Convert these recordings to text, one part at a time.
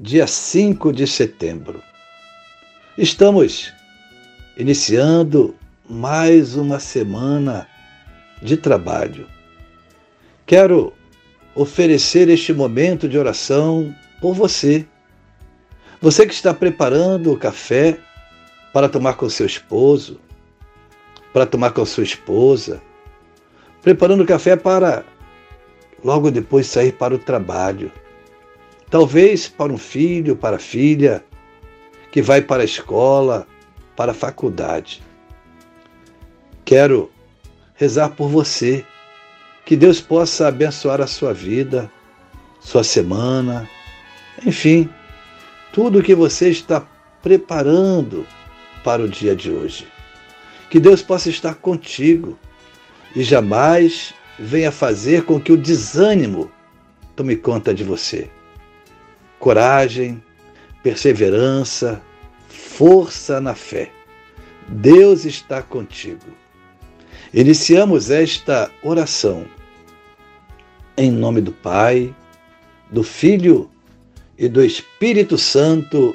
dia 5 de setembro. Estamos iniciando mais uma semana de trabalho. Quero oferecer este momento de oração por você. Você que está preparando o café para tomar com seu esposo, para tomar com sua esposa, preparando o café para logo depois sair para o trabalho Talvez para um filho, para a filha, que vai para a escola, para a faculdade. Quero rezar por você, que Deus possa abençoar a sua vida, sua semana, enfim, tudo que você está preparando para o dia de hoje. Que Deus possa estar contigo e jamais venha fazer com que o desânimo tome conta de você coragem, perseverança, força na fé. Deus está contigo. Iniciamos esta oração em nome do Pai, do Filho e do Espírito Santo.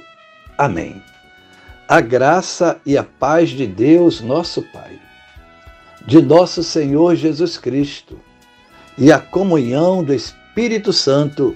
Amém. A graça e a paz de Deus, nosso Pai, de nosso Senhor Jesus Cristo e a comunhão do Espírito Santo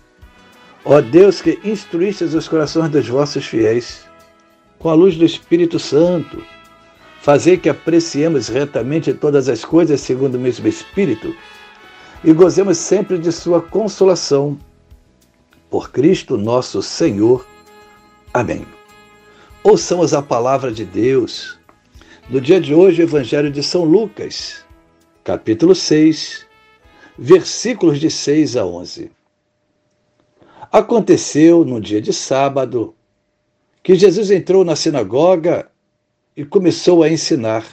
Ó Deus que instruístes os corações dos vossos fiéis, com a luz do Espírito Santo, fazer que apreciemos retamente todas as coisas segundo o mesmo Espírito e gozemos sempre de Sua consolação. Por Cristo nosso Senhor. Amém. Ouçamos a palavra de Deus. No dia de hoje, o Evangelho de São Lucas, capítulo 6, versículos de 6 a 11. Aconteceu no dia de sábado que Jesus entrou na sinagoga e começou a ensinar.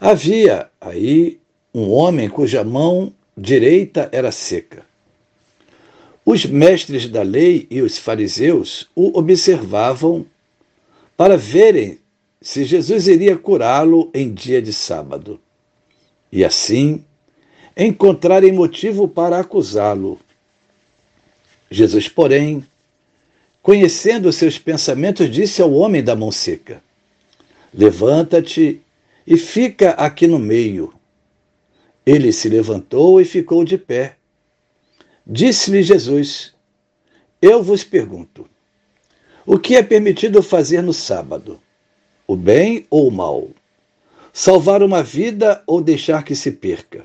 Havia aí um homem cuja mão direita era seca. Os mestres da lei e os fariseus o observavam para verem se Jesus iria curá-lo em dia de sábado. E assim encontrarem motivo para acusá-lo. Jesus, porém, conhecendo seus pensamentos, disse ao homem da mão seca: Levanta-te e fica aqui no meio. Ele se levantou e ficou de pé. Disse-lhe Jesus: Eu vos pergunto, o que é permitido fazer no sábado? O bem ou o mal? Salvar uma vida ou deixar que se perca?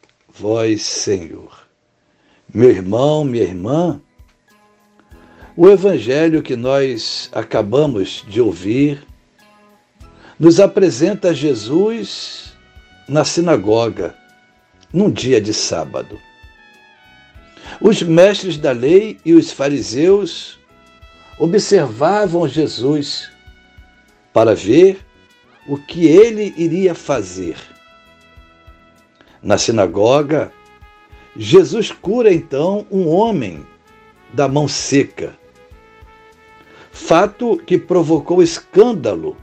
vós, Senhor. Meu irmão, minha irmã, o evangelho que nós acabamos de ouvir nos apresenta Jesus na sinagoga, num dia de sábado. Os mestres da lei e os fariseus observavam Jesus para ver o que ele iria fazer. Na sinagoga, Jesus cura então um homem da mão seca. Fato que provocou escândalo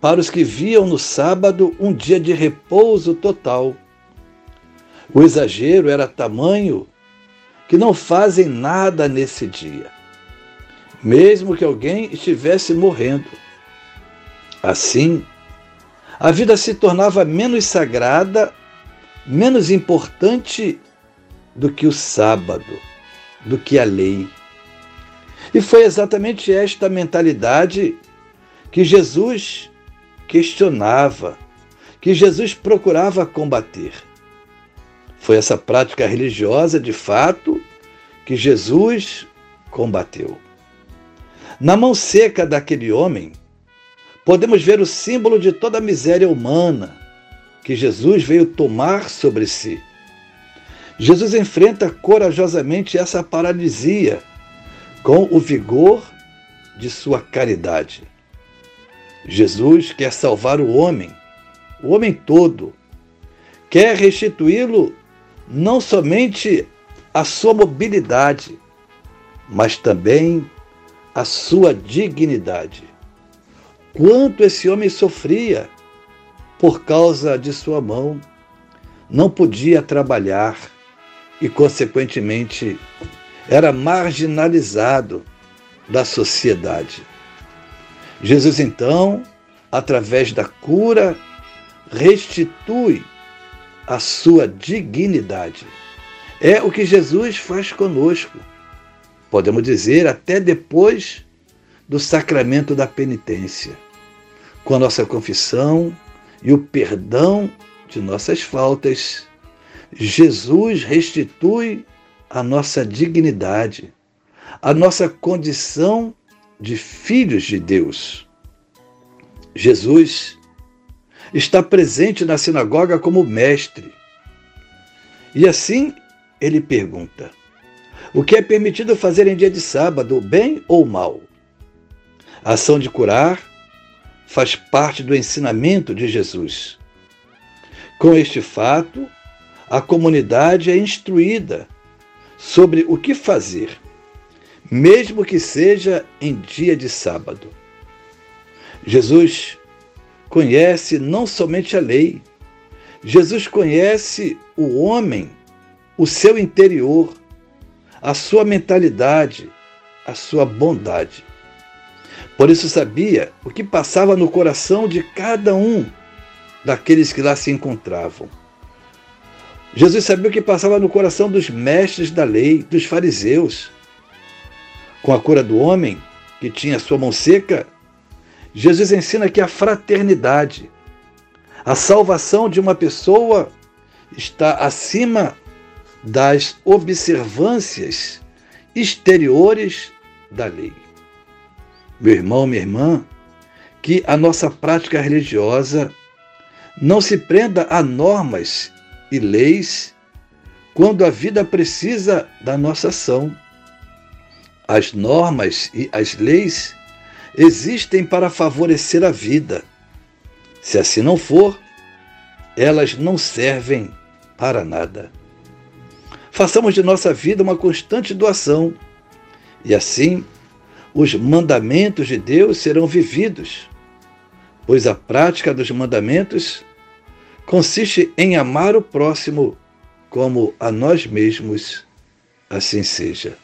para os que viam no sábado um dia de repouso total. O exagero era tamanho que não fazem nada nesse dia, mesmo que alguém estivesse morrendo. Assim, a vida se tornava menos sagrada, menos importante do que o sábado, do que a lei. E foi exatamente esta mentalidade que Jesus questionava, que Jesus procurava combater. Foi essa prática religiosa, de fato, que Jesus combateu. Na mão seca daquele homem, podemos ver o símbolo de toda a miséria humana que Jesus veio tomar sobre si. Jesus enfrenta corajosamente essa paralisia com o vigor de sua caridade. Jesus quer salvar o homem, o homem todo. Quer restituí-lo não somente a sua mobilidade, mas também a sua dignidade. Quanto esse homem sofria por causa de sua mão, não podia trabalhar e, consequentemente, era marginalizado da sociedade. Jesus, então, através da cura, restitui a sua dignidade. É o que Jesus faz conosco. Podemos dizer até depois do sacramento da penitência, com a nossa confissão e o perdão de nossas faltas, Jesus restitui a nossa dignidade, a nossa condição de filhos de Deus. Jesus está presente na sinagoga como mestre. E assim ele pergunta: O que é permitido fazer em dia de sábado, bem ou mal? A ação de curar faz parte do ensinamento de Jesus. Com este fato, a comunidade é instruída sobre o que fazer, mesmo que seja em dia de sábado. Jesus conhece não somente a lei, Jesus conhece o homem, o seu interior, a sua mentalidade, a sua bondade. Por isso sabia o que passava no coração de cada um daqueles que lá se encontravam. Jesus sabia o que passava no coração dos mestres da lei, dos fariseus. Com a cura do homem, que tinha sua mão seca, Jesus ensina que a fraternidade, a salvação de uma pessoa está acima das observâncias exteriores da lei. Meu irmão, minha irmã, que a nossa prática religiosa não se prenda a normas e leis quando a vida precisa da nossa ação. As normas e as leis existem para favorecer a vida. Se assim não for, elas não servem para nada. Façamos de nossa vida uma constante doação e assim os mandamentos de Deus serão vividos, pois a prática dos mandamentos consiste em amar o próximo como a nós mesmos, assim seja.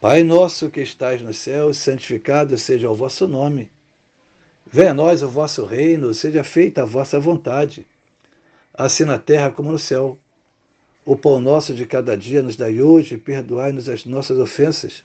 Pai nosso que estais nos céus, santificado seja o vosso nome. Venha a nós o vosso reino, seja feita a vossa vontade, assim na terra como no céu. O pão nosso de cada dia nos dai hoje, perdoai-nos as nossas ofensas,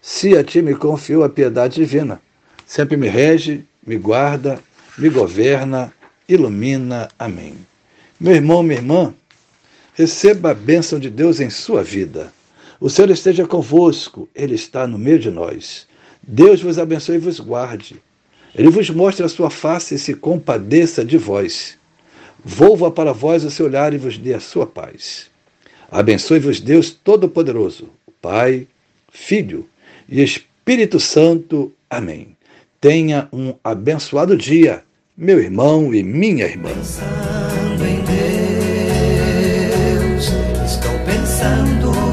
se a ti me confiou a piedade divina, sempre me rege, me guarda, me governa, ilumina. Amém. Meu irmão, minha irmã, receba a bênção de Deus em sua vida. O Senhor esteja convosco, Ele está no meio de nós. Deus vos abençoe e vos guarde. Ele vos mostre a sua face e se compadeça de vós. Volva para vós o seu olhar e vos dê a sua paz. Abençoe-vos Deus Todo-Poderoso, Pai, Filho e Espírito Santo. Amém. Tenha um abençoado dia, meu irmão e minha irmã. Pensando em Deus, estou pensando.